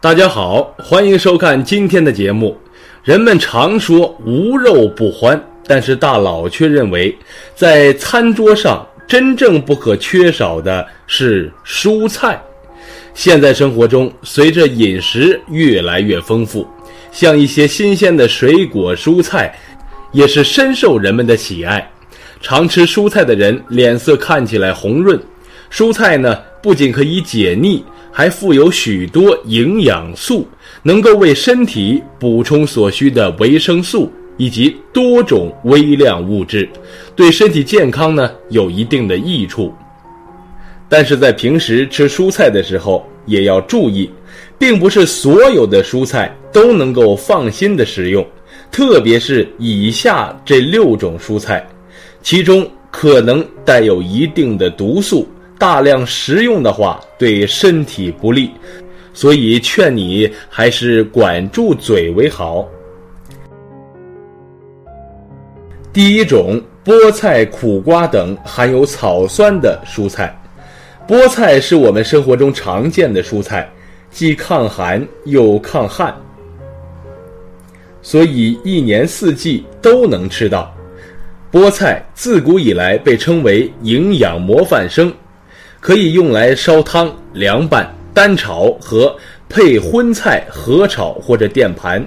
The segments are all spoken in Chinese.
大家好，欢迎收看今天的节目。人们常说无肉不欢，但是大佬却认为，在餐桌上真正不可缺少的是蔬菜。现在生活中，随着饮食越来越丰富，像一些新鲜的水果、蔬菜，也是深受人们的喜爱。常吃蔬菜的人脸色看起来红润。蔬菜呢，不仅可以解腻。还富有许多营养素，能够为身体补充所需的维生素以及多种微量物质，对身体健康呢有一定的益处。但是在平时吃蔬菜的时候也要注意，并不是所有的蔬菜都能够放心的食用，特别是以下这六种蔬菜，其中可能带有一定的毒素。大量食用的话对身体不利，所以劝你还是管住嘴为好。第一种，菠菜、苦瓜等含有草酸的蔬菜。菠菜是我们生活中常见的蔬菜，既抗寒又抗旱，所以一年四季都能吃到。菠菜自古以来被称为营养模范生。可以用来烧汤、凉拌、单炒和配荤菜合炒或者垫盘，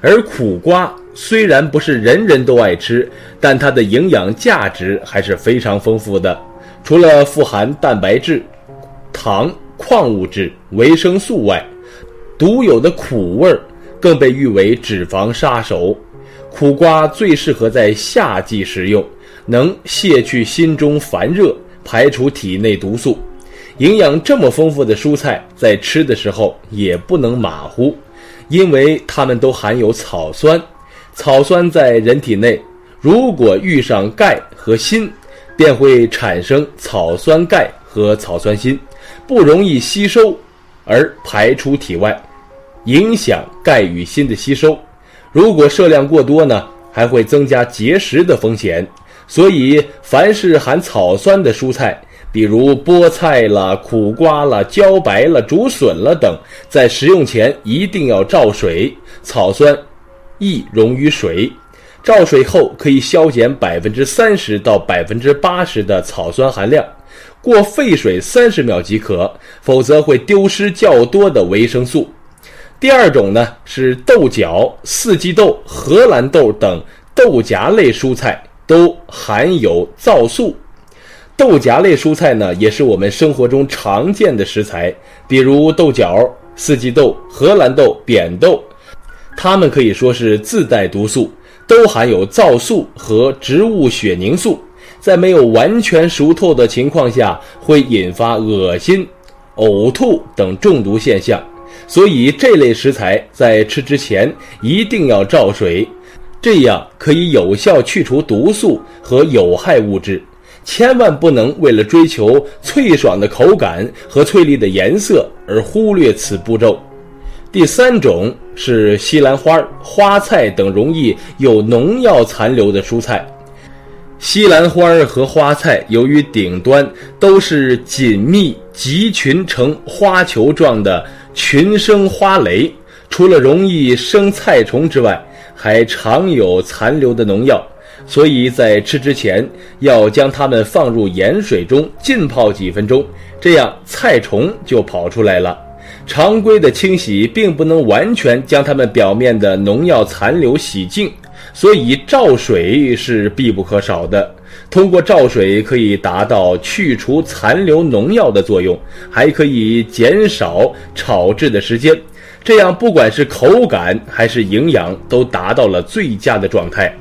而苦瓜虽然不是人人都爱吃，但它的营养价值还是非常丰富的。除了富含蛋白质、糖、矿物质、维生素外，独有的苦味儿更被誉为脂肪杀手。苦瓜最适合在夏季食用，能卸去心中烦热。排除体内毒素，营养这么丰富的蔬菜，在吃的时候也不能马虎，因为它们都含有草酸。草酸在人体内，如果遇上钙和锌，便会产生草酸钙和草酸锌，不容易吸收而排出体外，影响钙与锌的吸收。如果摄量过多呢，还会增加结石的风险。所以，凡是含草酸的蔬菜，比如菠菜了、苦瓜了、茭白了、竹笋了等，在食用前一定要焯水。草酸易溶于水，焯水后可以消减百分之三十到百分之八十的草酸含量，过沸水三十秒即可，否则会丢失较多的维生素。第二种呢是豆角、四季豆、荷兰豆等豆荚类蔬菜。都含有皂素，豆荚类蔬菜呢，也是我们生活中常见的食材，比如豆角、四季豆、荷兰豆、扁豆，它们可以说是自带毒素，都含有皂素和植物血凝素，在没有完全熟透的情况下，会引发恶心、呕吐等中毒现象，所以这类食材在吃之前一定要焯水。这样可以有效去除毒素和有害物质，千万不能为了追求脆爽的口感和翠绿的颜色而忽略此步骤。第三种是西兰花、花菜等容易有农药残留的蔬菜。西兰花和花菜由于顶端都是紧密集群成花球状的群生花蕾，除了容易生菜虫之外，还常有残留的农药，所以在吃之前要将它们放入盐水中浸泡几分钟，这样菜虫就跑出来了。常规的清洗并不能完全将它们表面的农药残留洗净，所以焯水是必不可少的。通过焯水可以达到去除残留农药的作用，还可以减少炒制的时间。这样，不管是口感还是营养，都达到了最佳的状态。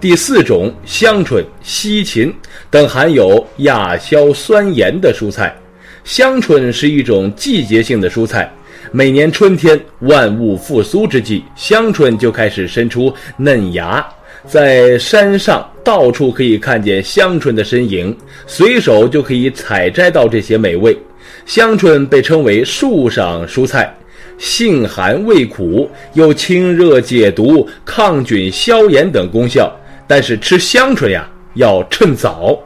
第四种，香椿、西芹等含有亚硝酸盐的蔬菜。香椿是一种季节性的蔬菜，每年春天万物复苏之际，香椿就开始伸出嫩芽，在山上到处可以看见香椿的身影，随手就可以采摘到这些美味。香椿被称为树上蔬菜。性寒味苦，有清热解毒、抗菌消炎等功效。但是吃香椿呀，要趁早，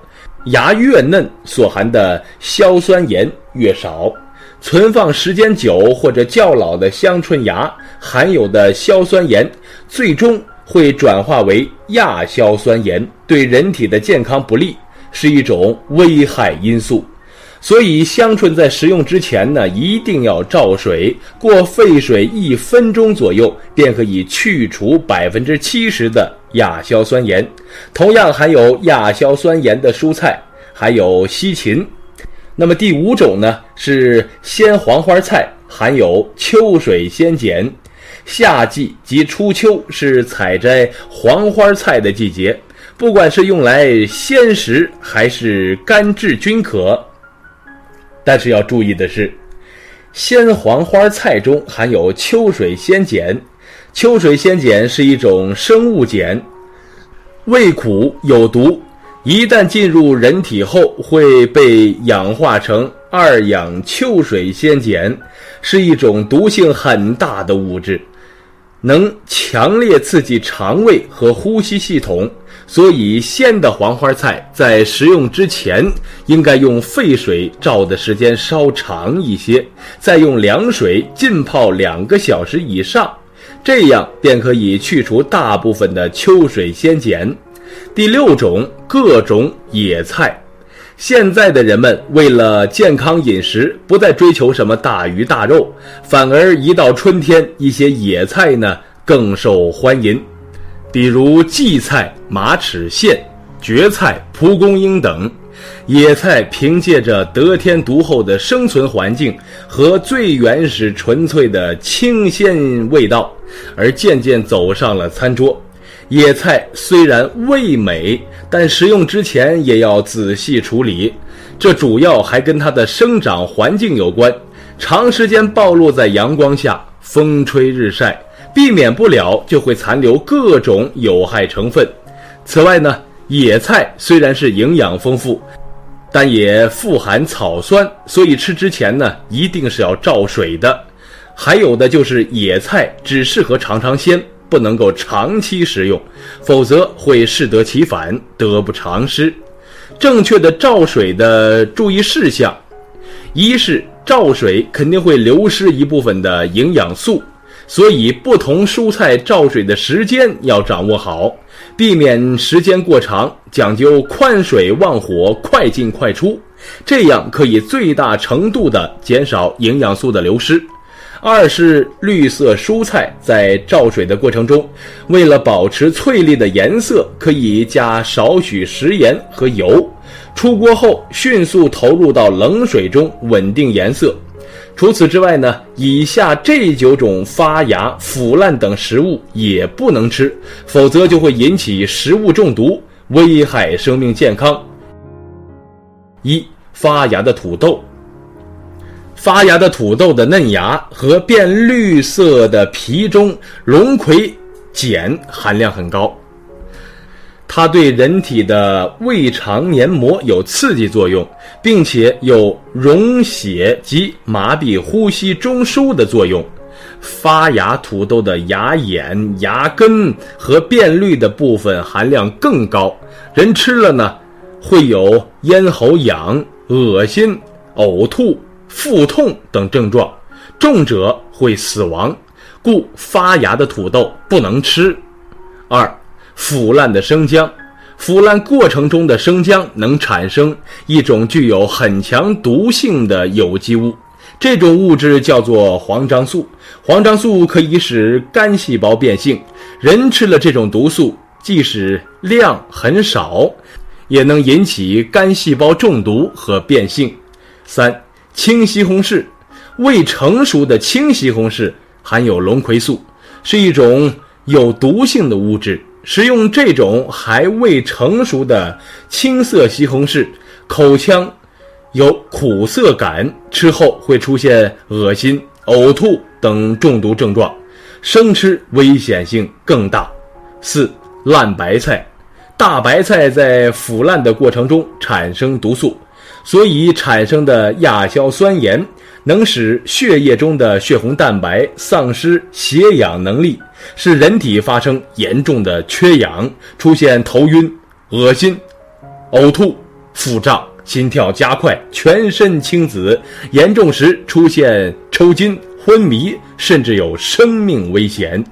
芽越嫩，所含的硝酸盐越少。存放时间久或者较老的香椿芽含有的硝酸盐，最终会转化为亚硝酸盐，对人体的健康不利，是一种危害因素。所以，香椿在食用之前呢，一定要焯水，过沸水一分钟左右，便可以去除百分之七十的亚硝酸盐。同样含有亚硝酸盐的蔬菜还有西芹。那么第五种呢，是鲜黄花菜，含有秋水仙碱。夏季及初秋是采摘黄花菜的季节，不管是用来鲜食还是干制均可。但是要注意的是，鲜黄花菜中含有秋水仙碱。秋水仙碱是一种生物碱，味苦有毒，一旦进入人体后会被氧化成二氧秋水仙碱，是一种毒性很大的物质，能强烈刺激肠胃和呼吸系统。所以，鲜的黄花菜在食用之前，应该用沸水焯的时间稍长一些，再用凉水浸泡两个小时以上，这样便可以去除大部分的秋水仙碱。第六种，各种野菜。现在的人们为了健康饮食，不再追求什么大鱼大肉，反而一到春天，一些野菜呢更受欢迎。比如荠菜、马齿苋、蕨菜、蒲公英等野菜，凭借着得天独厚的生存环境和最原始纯粹的清鲜味道，而渐渐走上了餐桌。野菜虽然味美，但食用之前也要仔细处理，这主要还跟它的生长环境有关。长时间暴露在阳光下，风吹日晒。避免不了就会残留各种有害成分。此外呢，野菜虽然是营养丰富，但也富含草酸，所以吃之前呢一定是要焯水的。还有的就是野菜只适合尝尝鲜，不能够长期食用，否则会适得其反，得不偿失。正确的焯水的注意事项，一是焯水肯定会流失一部分的营养素。所以，不同蔬菜焯水的时间要掌握好，避免时间过长，讲究宽水旺火，快进快出，这样可以最大程度的减少营养素的流失。二是绿色蔬菜在焯水的过程中，为了保持翠绿的颜色，可以加少许食盐和油，出锅后迅速投入到冷水中稳定颜色。除此之外呢，以下这九种发芽、腐烂等食物也不能吃，否则就会引起食物中毒，危害生命健康。一、发芽的土豆。发芽的土豆的嫩芽和变绿色的皮中龙葵碱含量很高。它对人体的胃肠黏膜有刺激作用，并且有溶血及麻痹呼吸中枢的作用。发芽土豆的芽眼、芽根和变绿的部分含量更高，人吃了呢，会有咽喉痒、恶心、呕吐、腹痛等症状，重者会死亡，故发芽的土豆不能吃。二。腐烂的生姜，腐烂过程中的生姜能产生一种具有很强毒性的有机物，这种物质叫做黄樟素。黄樟素可以使肝细胞变性，人吃了这种毒素，即使量很少，也能引起肝细胞中毒和变性。三、青西红柿，未成熟的青西红柿含有龙葵素，是一种有毒性的物质。食用这种还未成熟的青色西红柿，口腔有苦涩感，吃后会出现恶心、呕吐等中毒症状。生吃危险性更大。四烂白菜，大白菜在腐烂的过程中产生毒素，所以产生的亚硝酸盐能使血液中的血红蛋白丧失血氧能力。使人体发生严重的缺氧，出现头晕、恶心、呕吐、腹胀、心跳加快，全身青紫，严重时出现抽筋、昏迷，甚至有生命危险。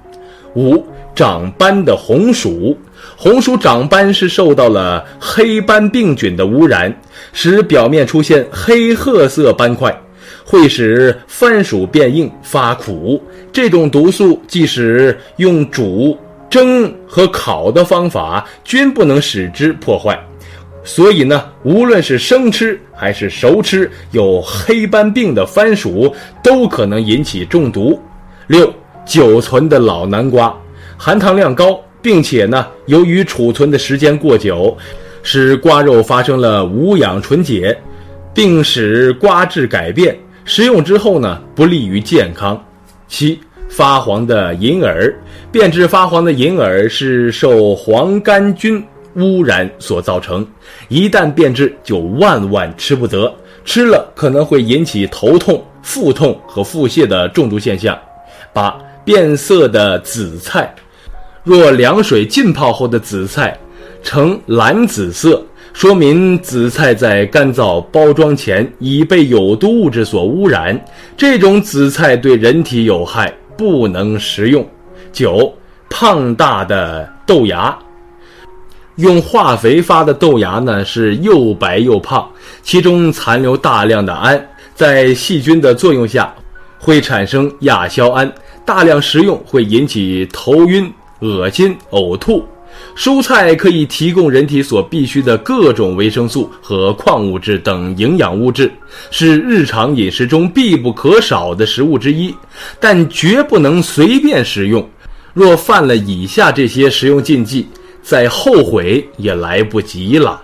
五、长斑的红薯，红薯长斑是受到了黑斑病菌的污染，使表面出现黑褐色斑块，会使番薯变硬发苦。这种毒素即使用煮、蒸和烤的方法，均不能使之破坏。所以呢，无论是生吃还是熟吃，有黑斑病的番薯都可能引起中毒。六、久存的老南瓜，含糖量高，并且呢，由于储存的时间过久，使瓜肉发生了无氧纯解，并使瓜质改变，食用之后呢，不利于健康。七、发黄的银耳，变质发黄的银耳是受黄杆菌。污染所造成，一旦变质就万万吃不得，吃了可能会引起头痛、腹痛和腹泻的中毒现象。八、变色的紫菜，若凉水浸泡后的紫菜呈蓝紫色，说明紫菜在干燥包装前已被有毒物质所污染，这种紫菜对人体有害，不能食用。九、胖大的豆芽。用化肥发的豆芽呢，是又白又胖，其中残留大量的氨，在细菌的作用下，会产生亚硝胺，大量食用会引起头晕、恶心、呕吐。蔬菜可以提供人体所必需的各种维生素和矿物质等营养物质，是日常饮食中必不可少的食物之一，但绝不能随便食用。若犯了以下这些食用禁忌，再后悔也来不及了。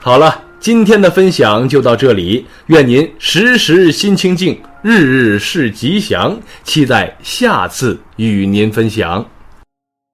好了，今天的分享就到这里，愿您时时心清静，日日是吉祥。期待下次与您分享。